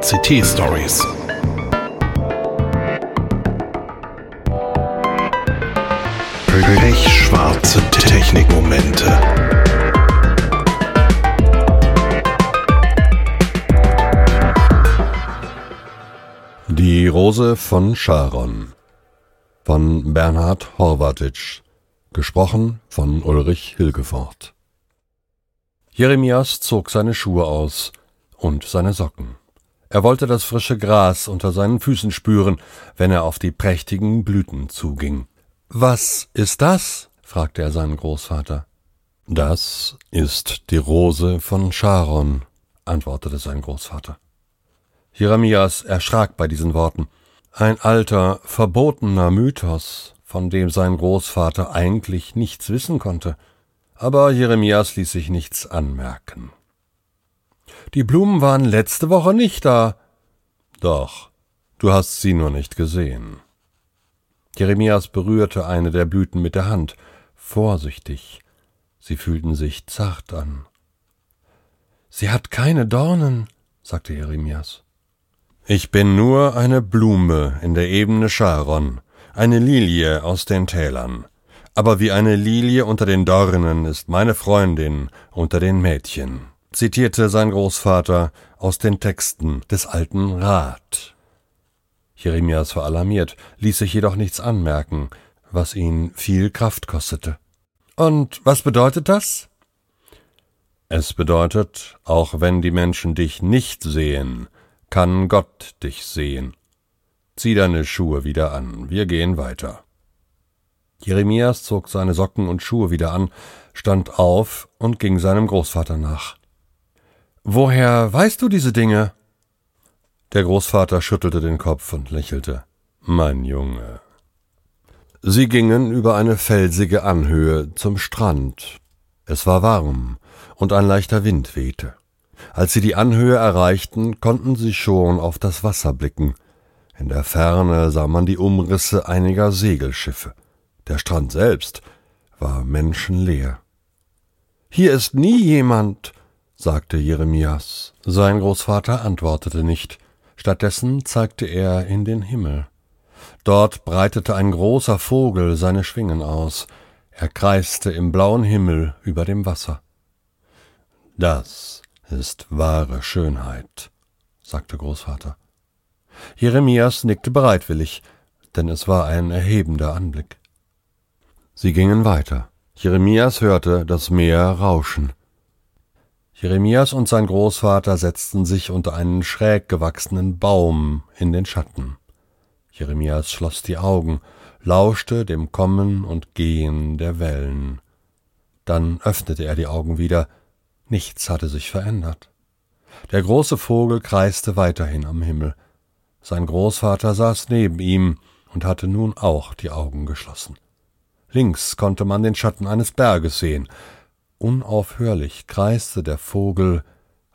CT Stories. Pechschwarze Technikmomente. Die Rose von Sharon von Bernhard Horvatitsch gesprochen von Ulrich Hilgefort Jeremias zog seine Schuhe aus und seine Socken. Er wollte das frische Gras unter seinen Füßen spüren, wenn er auf die prächtigen Blüten zuging. Was ist das? fragte er seinen Großvater. Das ist die Rose von Sharon, antwortete sein Großvater. Jeremias erschrak bei diesen Worten. Ein alter, verbotener Mythos, von dem sein Großvater eigentlich nichts wissen konnte. Aber Jeremias ließ sich nichts anmerken. Die Blumen waren letzte Woche nicht da. Doch, du hast sie nur nicht gesehen. Jeremias berührte eine der Blüten mit der Hand, vorsichtig. Sie fühlten sich zart an. Sie hat keine Dornen, sagte Jeremias. Ich bin nur eine Blume in der Ebene Sharon, eine Lilie aus den Tälern. Aber wie eine Lilie unter den Dornen ist meine Freundin unter den Mädchen, zitierte sein Großvater aus den Texten des alten Rat. Jeremias war alarmiert, ließ sich jedoch nichts anmerken, was ihn viel Kraft kostete. Und was bedeutet das? Es bedeutet, auch wenn die Menschen dich nicht sehen, kann Gott dich sehen. Zieh deine Schuhe wieder an, wir gehen weiter. Jeremias zog seine Socken und Schuhe wieder an, stand auf und ging seinem Großvater nach. Woher weißt du diese Dinge? Der Großvater schüttelte den Kopf und lächelte. Mein Junge. Sie gingen über eine felsige Anhöhe zum Strand. Es war warm, und ein leichter Wind wehte. Als sie die Anhöhe erreichten, konnten sie schon auf das Wasser blicken. In der Ferne sah man die Umrisse einiger Segelschiffe. Der Strand selbst war menschenleer. Hier ist nie jemand, sagte Jeremias. Sein Großvater antwortete nicht. Stattdessen zeigte er in den Himmel. Dort breitete ein großer Vogel seine Schwingen aus. Er kreiste im blauen Himmel über dem Wasser. Das ist wahre Schönheit, sagte Großvater. Jeremias nickte bereitwillig, denn es war ein erhebender Anblick. Sie gingen weiter. Jeremias hörte das Meer rauschen. Jeremias und sein Großvater setzten sich unter einen schräg gewachsenen Baum in den Schatten. Jeremias schloss die Augen, lauschte dem Kommen und Gehen der Wellen. Dann öffnete er die Augen wieder. Nichts hatte sich verändert. Der große Vogel kreiste weiterhin am Himmel. Sein Großvater saß neben ihm und hatte nun auch die Augen geschlossen. Links konnte man den Schatten eines Berges sehen, Unaufhörlich kreiste der Vogel,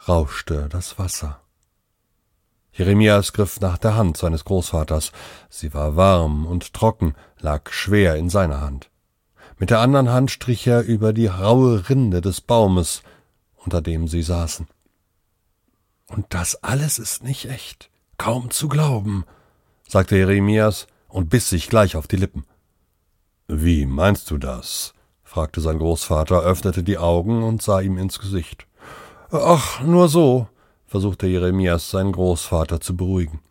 rauschte das Wasser. Jeremias griff nach der Hand seines Großvaters. Sie war warm und trocken, lag schwer in seiner Hand. Mit der anderen Hand strich er über die raue Rinde des Baumes, unter dem sie saßen. Und das alles ist nicht echt, kaum zu glauben, sagte Jeremias und biss sich gleich auf die Lippen. Wie meinst du das? Fragte sein Großvater, öffnete die Augen und sah ihm ins Gesicht. Ach, nur so, versuchte Jeremias seinen Großvater zu beruhigen.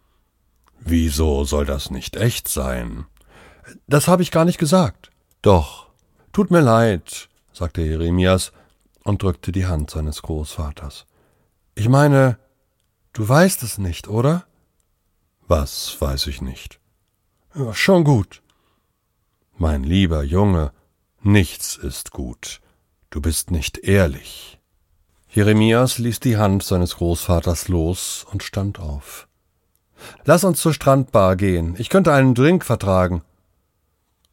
Wieso soll das nicht echt sein? Das habe ich gar nicht gesagt. Doch. Tut mir leid, sagte Jeremias und drückte die Hand seines Großvaters. Ich meine, du weißt es nicht, oder? Was weiß ich nicht? Schon gut. Mein lieber Junge, Nichts ist gut. Du bist nicht ehrlich. Jeremias ließ die Hand seines Großvaters los und stand auf. Lass uns zur Strandbar gehen. Ich könnte einen Drink vertragen.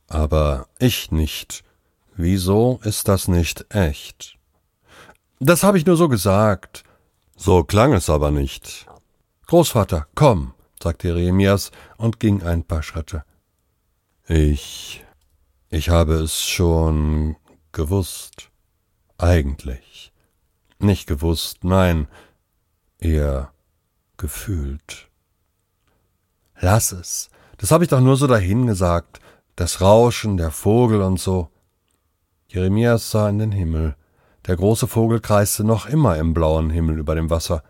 Aber ich nicht. Wieso ist das nicht echt? Das habe ich nur so gesagt. So klang es aber nicht. Großvater, komm, sagte Jeremias und ging ein paar Schritte. Ich ich habe es schon gewusst. Eigentlich. Nicht gewusst, nein, eher gefühlt. Lass es. Das habe ich doch nur so dahingesagt. Das Rauschen, der Vogel und so. Jeremias sah in den Himmel. Der große Vogel kreiste noch immer im blauen Himmel über dem Wasser.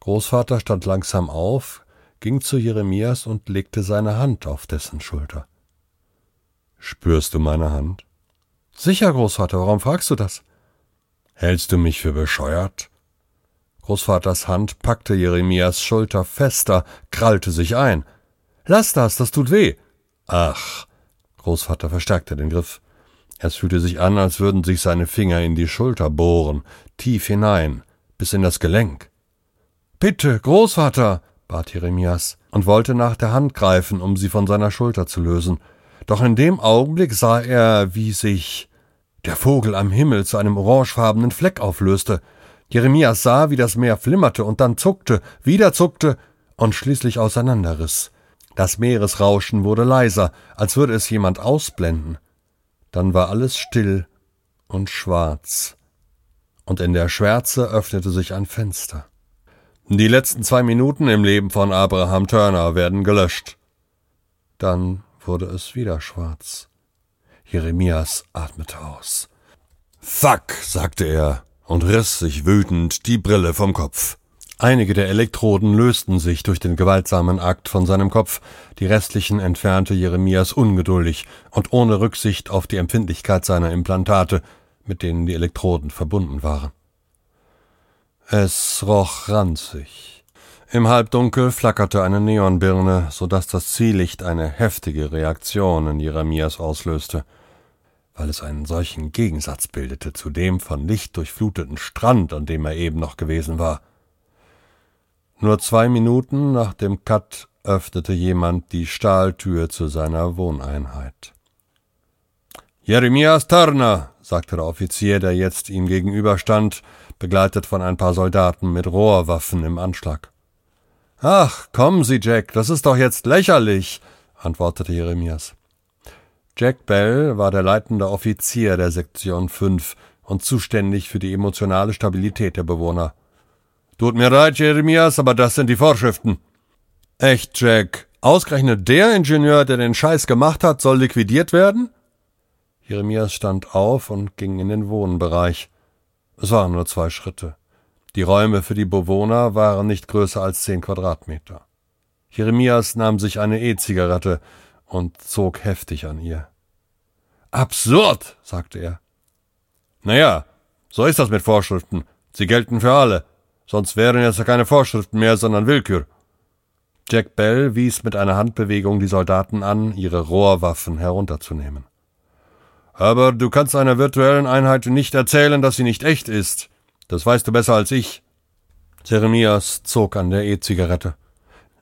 Großvater stand langsam auf, ging zu Jeremias und legte seine Hand auf dessen Schulter. Spürst du meine Hand? Sicher, Großvater, warum fragst du das? Hältst du mich für bescheuert? Großvaters Hand packte Jeremias Schulter fester, krallte sich ein. Lass das, das tut weh. Ach. Großvater verstärkte den Griff. Es fühlte sich an, als würden sich seine Finger in die Schulter bohren, tief hinein, bis in das Gelenk. Bitte, Großvater, bat Jeremias und wollte nach der Hand greifen, um sie von seiner Schulter zu lösen. Doch in dem Augenblick sah er, wie sich der Vogel am Himmel zu einem orangefarbenen Fleck auflöste. Jeremias sah, wie das Meer flimmerte und dann zuckte, wieder zuckte und schließlich auseinanderriss. Das Meeresrauschen wurde leiser, als würde es jemand ausblenden. Dann war alles still und schwarz, und in der Schwärze öffnete sich ein Fenster. Die letzten zwei Minuten im Leben von Abraham Turner werden gelöscht. Dann wurde es wieder schwarz. Jeremias atmete aus. Fuck, sagte er und riss sich wütend die Brille vom Kopf. Einige der Elektroden lösten sich durch den gewaltsamen Akt von seinem Kopf, die restlichen entfernte Jeremias ungeduldig und ohne Rücksicht auf die Empfindlichkeit seiner Implantate, mit denen die Elektroden verbunden waren. Es roch ranzig. Im Halbdunkel flackerte eine Neonbirne, so dass das Ziellicht eine heftige Reaktion in Jeremias auslöste weil es einen solchen Gegensatz bildete zu dem von Licht durchfluteten Strand, an dem er eben noch gewesen war. Nur zwei Minuten nach dem Cut öffnete jemand die Stahltür zu seiner Wohneinheit. Jeremias Turner, sagte der Offizier, der jetzt ihm gegenüberstand, begleitet von ein paar Soldaten mit Rohrwaffen im Anschlag. Ach, kommen Sie, Jack, das ist doch jetzt lächerlich, antwortete Jeremias. Jack Bell war der leitende Offizier der Sektion 5 und zuständig für die emotionale Stabilität der Bewohner. Tut mir leid, Jeremias, aber das sind die Vorschriften. Echt, Jack? Ausgerechnet der Ingenieur, der den Scheiß gemacht hat, soll liquidiert werden? Jeremias stand auf und ging in den Wohnbereich. Es waren nur zwei Schritte. Die Räume für die Bewohner waren nicht größer als zehn Quadratmeter. Jeremias nahm sich eine E-Zigarette und zog heftig an ihr. Absurd, sagte er. Naja, so ist das mit Vorschriften. Sie gelten für alle. Sonst wären es ja keine Vorschriften mehr, sondern Willkür. Jack Bell wies mit einer Handbewegung die Soldaten an, ihre Rohrwaffen herunterzunehmen. Aber du kannst einer virtuellen Einheit nicht erzählen, dass sie nicht echt ist. Das weißt du besser als ich. Jeremias zog an der E-Zigarette.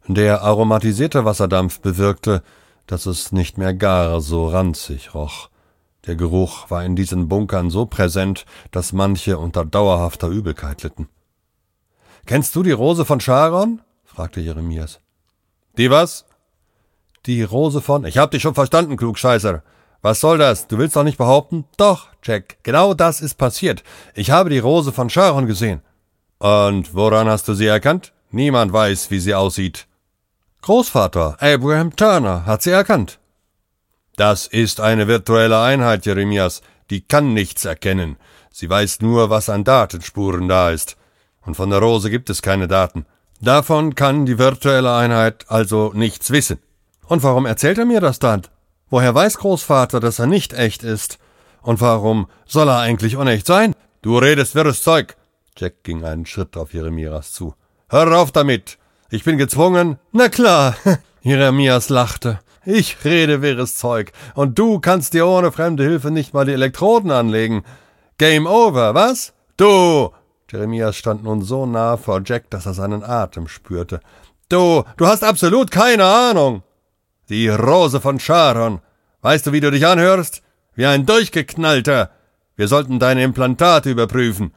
Der aromatisierte Wasserdampf bewirkte, dass es nicht mehr gar so ranzig roch. Der Geruch war in diesen Bunkern so präsent, dass manche unter dauerhafter Übelkeit litten. Kennst du die Rose von Sharon? fragte Jeremias. Die was? Die Rose von. Ich hab dich schon verstanden, Klugscheißer. Was soll das? Du willst doch nicht behaupten? Doch, Jack, genau das ist passiert. Ich habe die Rose von Sharon gesehen. Und woran hast du sie erkannt? Niemand weiß, wie sie aussieht. Großvater, Abraham Turner, hat sie erkannt. Das ist eine virtuelle Einheit, Jeremias, die kann nichts erkennen. Sie weiß nur, was an Datenspuren da ist. Und von der Rose gibt es keine Daten. Davon kann die virtuelle Einheit also nichts wissen. Und warum erzählt er mir das dann? Woher weiß Großvater, dass er nicht echt ist? Und warum soll er eigentlich unecht sein? Du redest wirres Zeug. Jack ging einen Schritt auf Jeremias zu. Hör auf damit. Ich bin gezwungen. Na klar. Jeremias lachte. Ich rede wirres Zeug. Und du kannst dir ohne fremde Hilfe nicht mal die Elektroden anlegen. Game over, was? Du! Jeremias stand nun so nah vor Jack, dass er seinen Atem spürte. Du, du hast absolut keine Ahnung. Die Rose von Sharon. Weißt du, wie du dich anhörst? Wie ein Durchgeknallter. Wir sollten deine Implantate überprüfen.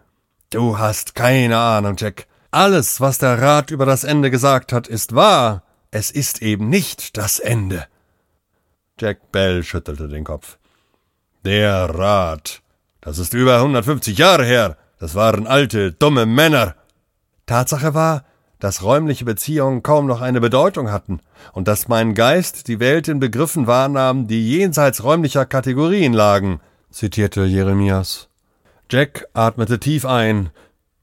Du hast keine Ahnung, Jack. Alles, was der Rat über das Ende gesagt hat, ist wahr. Es ist eben nicht das Ende. Jack Bell schüttelte den Kopf. Der Rat. Das ist über 150 Jahre her. Das waren alte, dumme Männer. Tatsache war, dass räumliche Beziehungen kaum noch eine Bedeutung hatten und dass mein Geist die Welt in Begriffen wahrnahm, die jenseits räumlicher Kategorien lagen, zitierte Jeremias. Jack atmete tief ein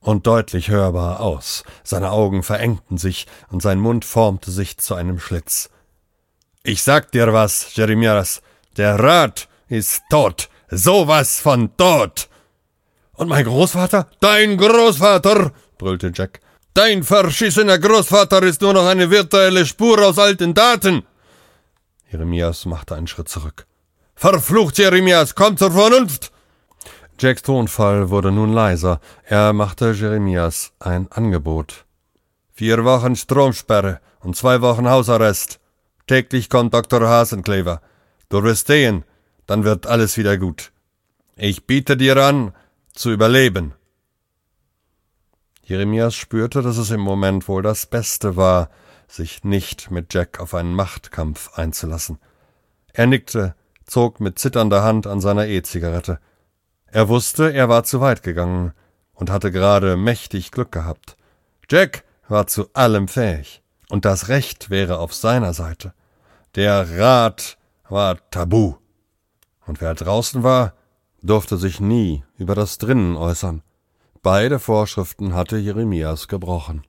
und deutlich hörbar aus. Seine Augen verengten sich und sein Mund formte sich zu einem Schlitz. Ich sag dir was, Jeremias. Der Rat ist tot. Sowas von tot. Und mein Großvater? Dein Großvater, brüllte Jack. Dein verschissener Großvater ist nur noch eine virtuelle Spur aus alten Daten. Jeremias machte einen Schritt zurück. Verflucht, Jeremias, komm zur Vernunft! Jacks Tonfall wurde nun leiser. Er machte Jeremias ein Angebot. Vier Wochen Stromsperre und zwei Wochen Hausarrest. Täglich kommt Dr. Hasenklever. Du wirst sehen, dann wird alles wieder gut. Ich biete dir an, zu überleben. Jeremias spürte, dass es im Moment wohl das Beste war, sich nicht mit Jack auf einen Machtkampf einzulassen. Er nickte, zog mit zitternder Hand an seiner E-Zigarette. Er wusste, er war zu weit gegangen und hatte gerade mächtig Glück gehabt. Jack war zu allem fähig, und das Recht wäre auf seiner Seite. Der Rat war tabu. Und wer draußen war, durfte sich nie über das Drinnen äußern. Beide Vorschriften hatte Jeremias gebrochen.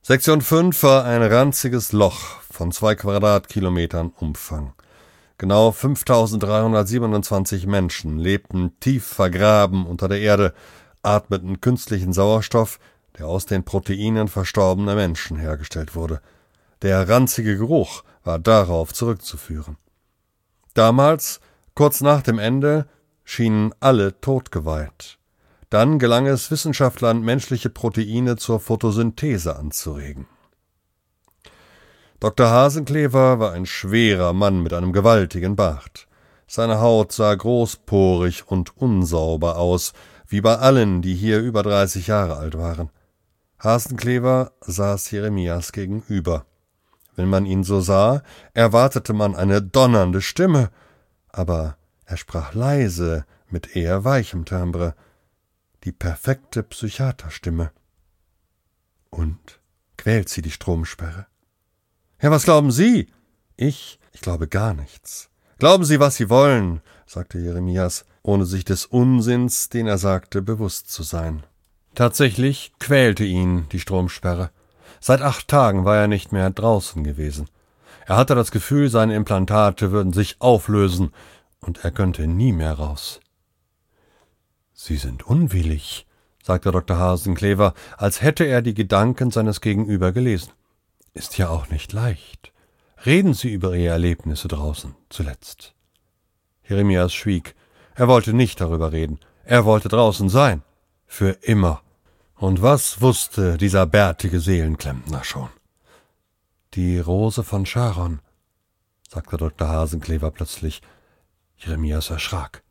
Sektion 5 war ein ranziges Loch von zwei Quadratkilometern Umfang. Genau 5327 Menschen lebten tief vergraben unter der Erde, atmeten künstlichen Sauerstoff, der aus den Proteinen verstorbener Menschen hergestellt wurde. Der ranzige Geruch war darauf zurückzuführen. Damals, kurz nach dem Ende, schienen alle totgeweiht. Dann gelang es Wissenschaftlern, menschliche Proteine zur Photosynthese anzuregen. Dr. Hasenklever war ein schwerer Mann mit einem gewaltigen Bart. Seine Haut sah großporig und unsauber aus, wie bei allen, die hier über dreißig Jahre alt waren. Hasenklever saß Jeremias gegenüber. Wenn man ihn so sah, erwartete man eine donnernde Stimme, aber er sprach leise, mit eher weichem Timbre, die perfekte Psychiaterstimme. Und quält sie die Stromsperre? Ja, was glauben Sie? Ich, ich glaube gar nichts. Glauben Sie, was Sie wollen, sagte Jeremias, ohne sich des Unsinns, den er sagte, bewusst zu sein. Tatsächlich quälte ihn die Stromsperre. Seit acht Tagen war er nicht mehr draußen gewesen. Er hatte das Gefühl, seine Implantate würden sich auflösen, und er könnte nie mehr raus. Sie sind unwillig, sagte Dr. Hasenklever, als hätte er die Gedanken seines Gegenüber gelesen. Ist ja auch nicht leicht. Reden Sie über Ihre Erlebnisse draußen zuletzt. Jeremias schwieg. Er wollte nicht darüber reden. Er wollte draußen sein. Für immer. Und was wusste dieser bärtige Seelenklempner schon? Die Rose von Sharon, sagte Dr. Hasenklever plötzlich. Jeremias erschrak.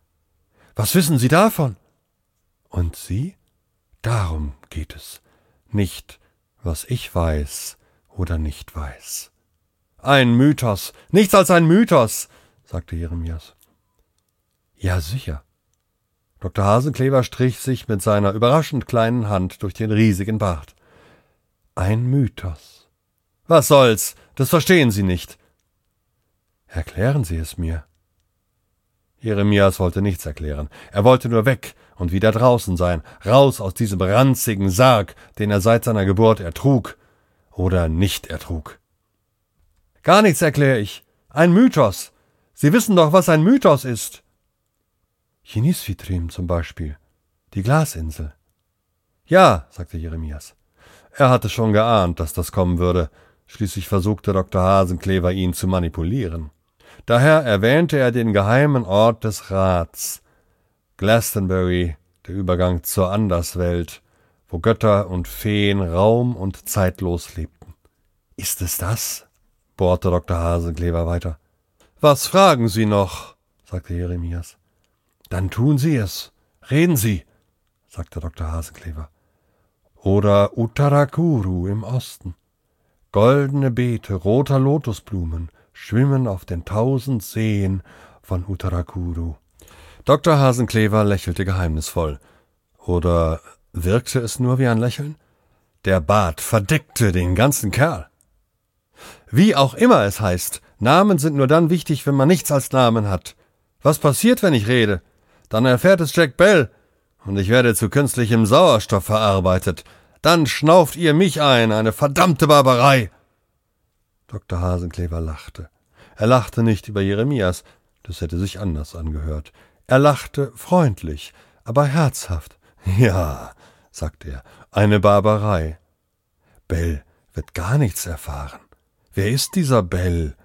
Was wissen Sie davon? Und Sie? Darum geht es. Nicht, was ich weiß oder nicht weiß. Ein Mythos, nichts als ein Mythos, sagte Jeremias. Ja, sicher. Dr. Hasenklever strich sich mit seiner überraschend kleinen Hand durch den riesigen Bart. Ein Mythos. Was soll's? Das verstehen Sie nicht. Erklären Sie es mir. Jeremias wollte nichts erklären. Er wollte nur weg und wieder draußen sein, raus aus diesem ranzigen Sarg, den er seit seiner Geburt ertrug oder nicht ertrug. Gar nichts erkläre ich. Ein Mythos. Sie wissen doch, was ein Mythos ist. Chinisvitrim zum Beispiel. Die Glasinsel. Ja, sagte Jeremias. Er hatte schon geahnt, dass das kommen würde. Schließlich versuchte Dr. Hasenklever ihn zu manipulieren. Daher erwähnte er den geheimen Ort des Rats, Glastonbury, der Übergang zur Anderswelt, wo Götter und Feen raum- und zeitlos lebten. Ist es das? bohrte Dr. Hasenklever weiter. Was fragen Sie noch? sagte Jeremias. Dann tun Sie es. Reden Sie, sagte Dr. Hasenklever. Oder Uttarakuru im Osten. Goldene Beete roter Lotusblumen, schwimmen auf den tausend Seen von Uttarakuru. Dr. Hasenklever lächelte geheimnisvoll. Oder wirkte es nur wie ein Lächeln? Der Bart verdeckte den ganzen Kerl. Wie auch immer es heißt, Namen sind nur dann wichtig, wenn man nichts als Namen hat. Was passiert, wenn ich rede? Dann erfährt es Jack Bell, und ich werde zu künstlichem Sauerstoff verarbeitet. Dann schnauft ihr mich ein, eine verdammte Barbarei. Dr. Hasenklever lachte. Er lachte nicht über Jeremias, das hätte sich anders angehört. Er lachte freundlich, aber herzhaft. Ja, sagte er, eine Barbarei. Bell wird gar nichts erfahren. Wer ist dieser Bell?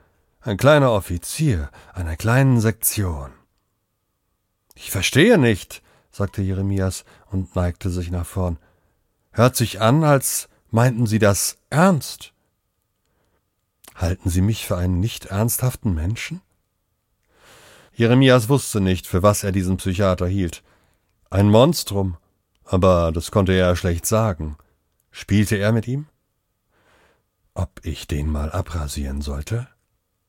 Ein kleiner Offizier einer kleinen Sektion. Ich verstehe nicht, sagte Jeremias und neigte sich nach vorn. Hört sich an, als meinten Sie das ernst. Halten Sie mich für einen nicht ernsthaften Menschen? Jeremias wusste nicht, für was er diesen Psychiater hielt. Ein Monstrum, aber das konnte er schlecht sagen. Spielte er mit ihm? Ob ich den mal abrasieren sollte?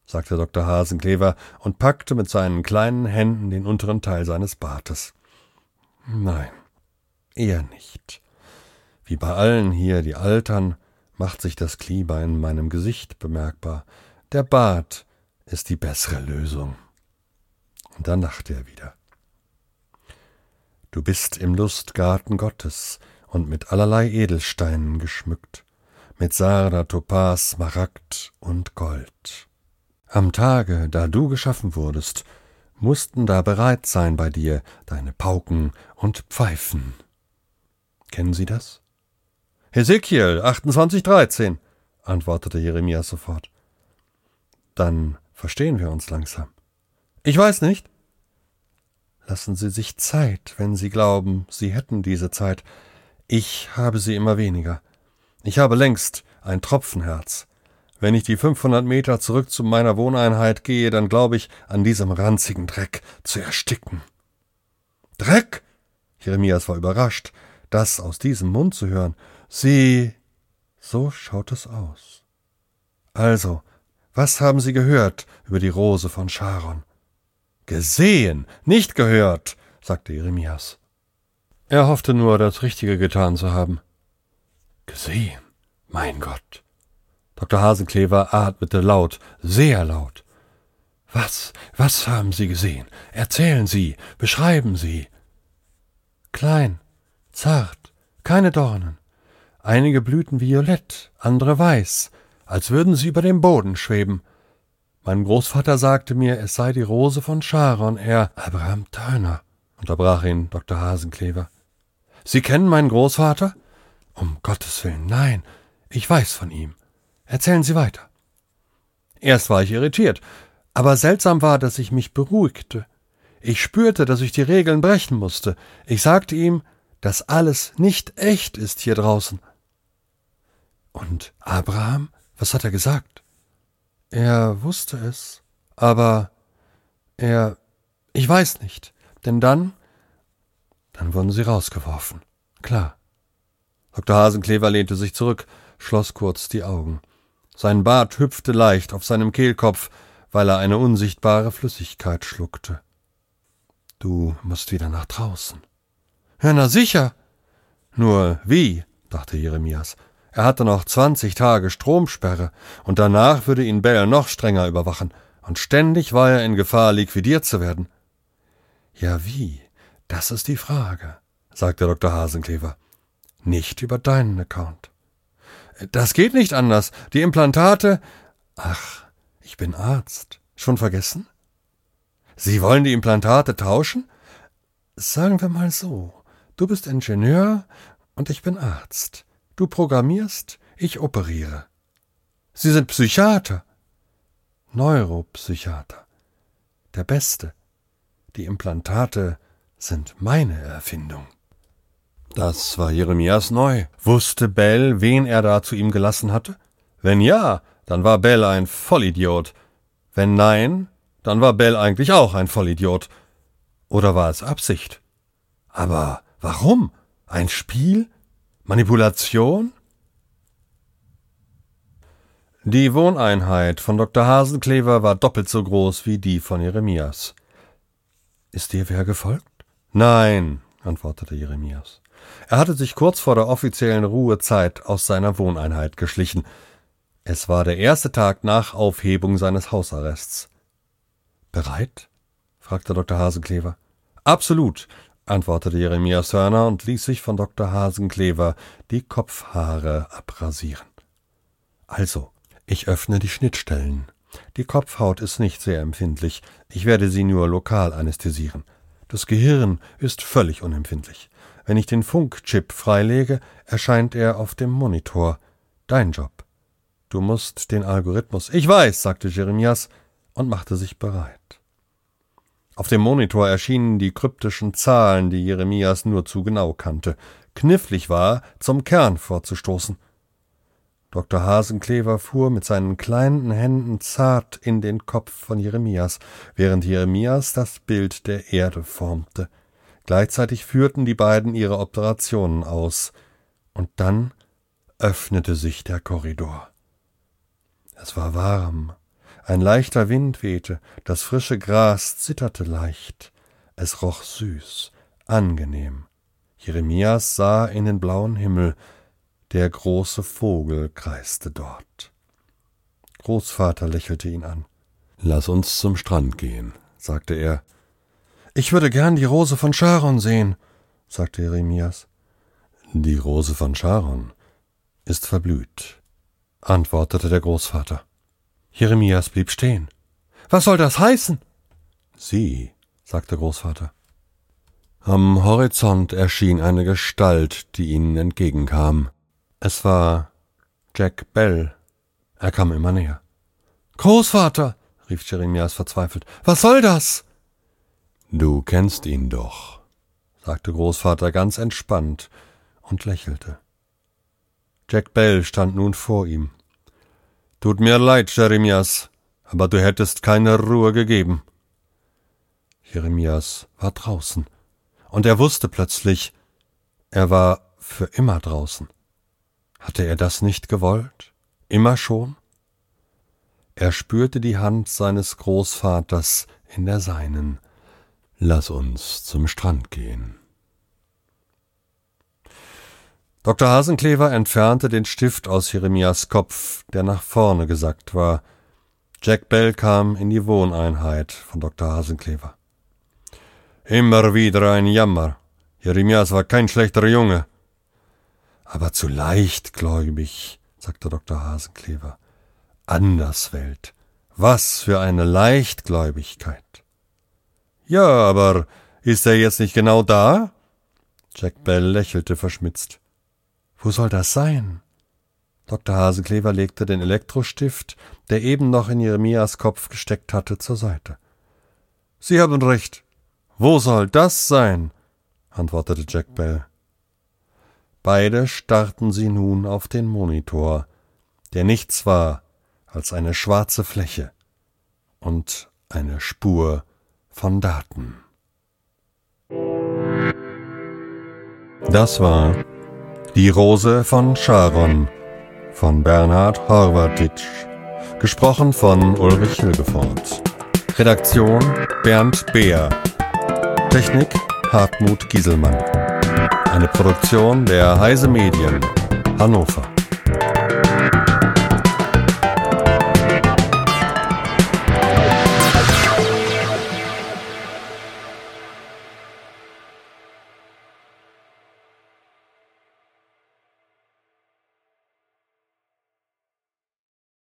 sagte Dr. Hasenklever und packte mit seinen kleinen Händen den unteren Teil seines Bartes. Nein, eher nicht. Wie bei allen hier, die altern, macht sich das Klima in meinem Gesicht bemerkbar. Der Bart ist die bessere Lösung. Und dann lachte er wieder. Du bist im Lustgarten Gottes und mit allerlei Edelsteinen geschmückt, mit Sarda, Topas, Smaragd und Gold. Am Tage, da du geschaffen wurdest, mussten da bereit sein bei dir deine Pauken und Pfeifen. Kennen Sie das? Hesekiel 28,13, antwortete Jeremias sofort. Dann verstehen wir uns langsam. Ich weiß nicht. Lassen Sie sich Zeit, wenn Sie glauben, Sie hätten diese Zeit. Ich habe sie immer weniger. Ich habe längst ein Tropfenherz. Wenn ich die 500 Meter zurück zu meiner Wohneinheit gehe, dann glaube ich, an diesem ranzigen Dreck zu ersticken. Dreck? Jeremias war überrascht, das aus diesem Mund zu hören. Sie. So schaut es aus. Also, was haben Sie gehört über die Rose von Sharon? Gesehen, nicht gehört, sagte Jeremias. Er hoffte nur, das Richtige getan zu haben. Gesehen, mein Gott. Dr. Hasenklever atmete laut, sehr laut. Was, was haben Sie gesehen? Erzählen Sie, beschreiben Sie. Klein, zart, keine Dornen, einige Blüten violett, andere weiß, als würden sie über dem Boden schweben. Mein Großvater sagte mir, es sei die Rose von Sharon, Herr Abraham Turner, unterbrach ihn Dr. Hasenklever. Sie kennen meinen Großvater? Um Gottes Willen, nein, ich weiß von ihm. Erzählen Sie weiter. Erst war ich irritiert, aber seltsam war, dass ich mich beruhigte. Ich spürte, dass ich die Regeln brechen musste. Ich sagte ihm, dass alles nicht echt ist hier draußen. Und Abraham, was hat er gesagt? Er wusste es, aber er, ich weiß nicht, denn dann, dann wurden sie rausgeworfen. Klar. Dr. Hasenklever lehnte sich zurück, schloss kurz die Augen. Sein Bart hüpfte leicht auf seinem Kehlkopf, weil er eine unsichtbare Flüssigkeit schluckte. Du musst wieder nach draußen. Ja, na sicher. Nur wie, dachte Jeremias. Er hatte noch zwanzig Tage Stromsperre, und danach würde ihn Bell noch strenger überwachen, und ständig war er in Gefahr, liquidiert zu werden. Ja, wie? Das ist die Frage, sagte Dr. Hasenklever. Nicht über deinen Account. Das geht nicht anders. Die Implantate. Ach, ich bin Arzt. Schon vergessen? Sie wollen die Implantate tauschen? Sagen wir mal so. Du bist Ingenieur und ich bin Arzt. Du programmierst, ich operiere. Sie sind Psychiater. Neuropsychiater. Der Beste. Die Implantate sind meine Erfindung. Das war Jeremias neu. Wusste Bell, wen er da zu ihm gelassen hatte? Wenn ja, dann war Bell ein Vollidiot. Wenn nein, dann war Bell eigentlich auch ein Vollidiot. Oder war es Absicht? Aber warum? Ein Spiel? Manipulation? Die Wohneinheit von Dr. Hasenklever war doppelt so groß wie die von Jeremias. Ist dir wer gefolgt? Nein, antwortete Jeremias. Er hatte sich kurz vor der offiziellen Ruhezeit aus seiner Wohneinheit geschlichen. Es war der erste Tag nach Aufhebung seines Hausarrests. Bereit? fragte Dr. Hasenklever. Absolut, antwortete Jeremias Hörner und ließ sich von Dr. Hasenklever die Kopfhaare abrasieren. Also, ich öffne die Schnittstellen. Die Kopfhaut ist nicht sehr empfindlich. Ich werde sie nur lokal anästhesieren. Das Gehirn ist völlig unempfindlich. Wenn ich den Funkchip freilege, erscheint er auf dem Monitor. Dein Job. Du musst den Algorithmus. Ich weiß, sagte Jeremias und machte sich bereit. Auf dem Monitor erschienen die kryptischen Zahlen, die Jeremias nur zu genau kannte. Knifflig war, zum Kern vorzustoßen. Dr. Hasenklever fuhr mit seinen kleinen Händen zart in den Kopf von Jeremias, während Jeremias das Bild der Erde formte. Gleichzeitig führten die beiden ihre Operationen aus. Und dann öffnete sich der Korridor. Es war warm. Ein leichter Wind wehte, das frische Gras zitterte leicht. Es roch süß, angenehm. Jeremias sah in den blauen Himmel, der große Vogel kreiste dort. Großvater lächelte ihn an. Lass uns zum Strand gehen, sagte er. Ich würde gern die Rose von Sharon sehen, sagte Jeremias. Die Rose von Sharon ist verblüht, antwortete der Großvater. Jeremias blieb stehen. Was soll das heißen? Sie, sagte Großvater. Am Horizont erschien eine Gestalt, die ihnen entgegenkam. Es war Jack Bell. Er kam immer näher. Großvater, rief Jeremias verzweifelt, was soll das? Du kennst ihn doch, sagte Großvater ganz entspannt und lächelte. Jack Bell stand nun vor ihm. Tut mir leid, Jeremias, aber du hättest keine Ruhe gegeben. Jeremias war draußen, und er wusste plötzlich, er war für immer draußen. Hatte er das nicht gewollt? Immer schon? Er spürte die Hand seines Großvaters in der seinen. Lass uns zum Strand gehen. Dr. Hasenklever entfernte den Stift aus Jeremias Kopf, der nach vorne gesackt war. Jack Bell kam in die Wohneinheit von Dr. Hasenklever. Immer wieder ein Jammer. Jeremias war kein schlechter Junge aber zu leichtgläubig, sagte Dr. Hasenklever. Anderswelt. Was für eine Leichtgläubigkeit. Ja, aber ist er jetzt nicht genau da? Jack Bell lächelte verschmitzt. Wo soll das sein? Dr. Hasenklever legte den Elektrostift, der eben noch in Jeremias Kopf gesteckt hatte, zur Seite. Sie haben recht. Wo soll das sein? antwortete Jack Bell. Beide starrten sie nun auf den Monitor, der nichts war als eine schwarze Fläche und eine Spur von Daten. Das war Die Rose von Sharon von Bernhard Horvatitsch, gesprochen von Ulrich Hilgefort. Redaktion Bernd Beer. Technik Hartmut Gieselmann. Eine Produktion der Heise Medien, Hannover.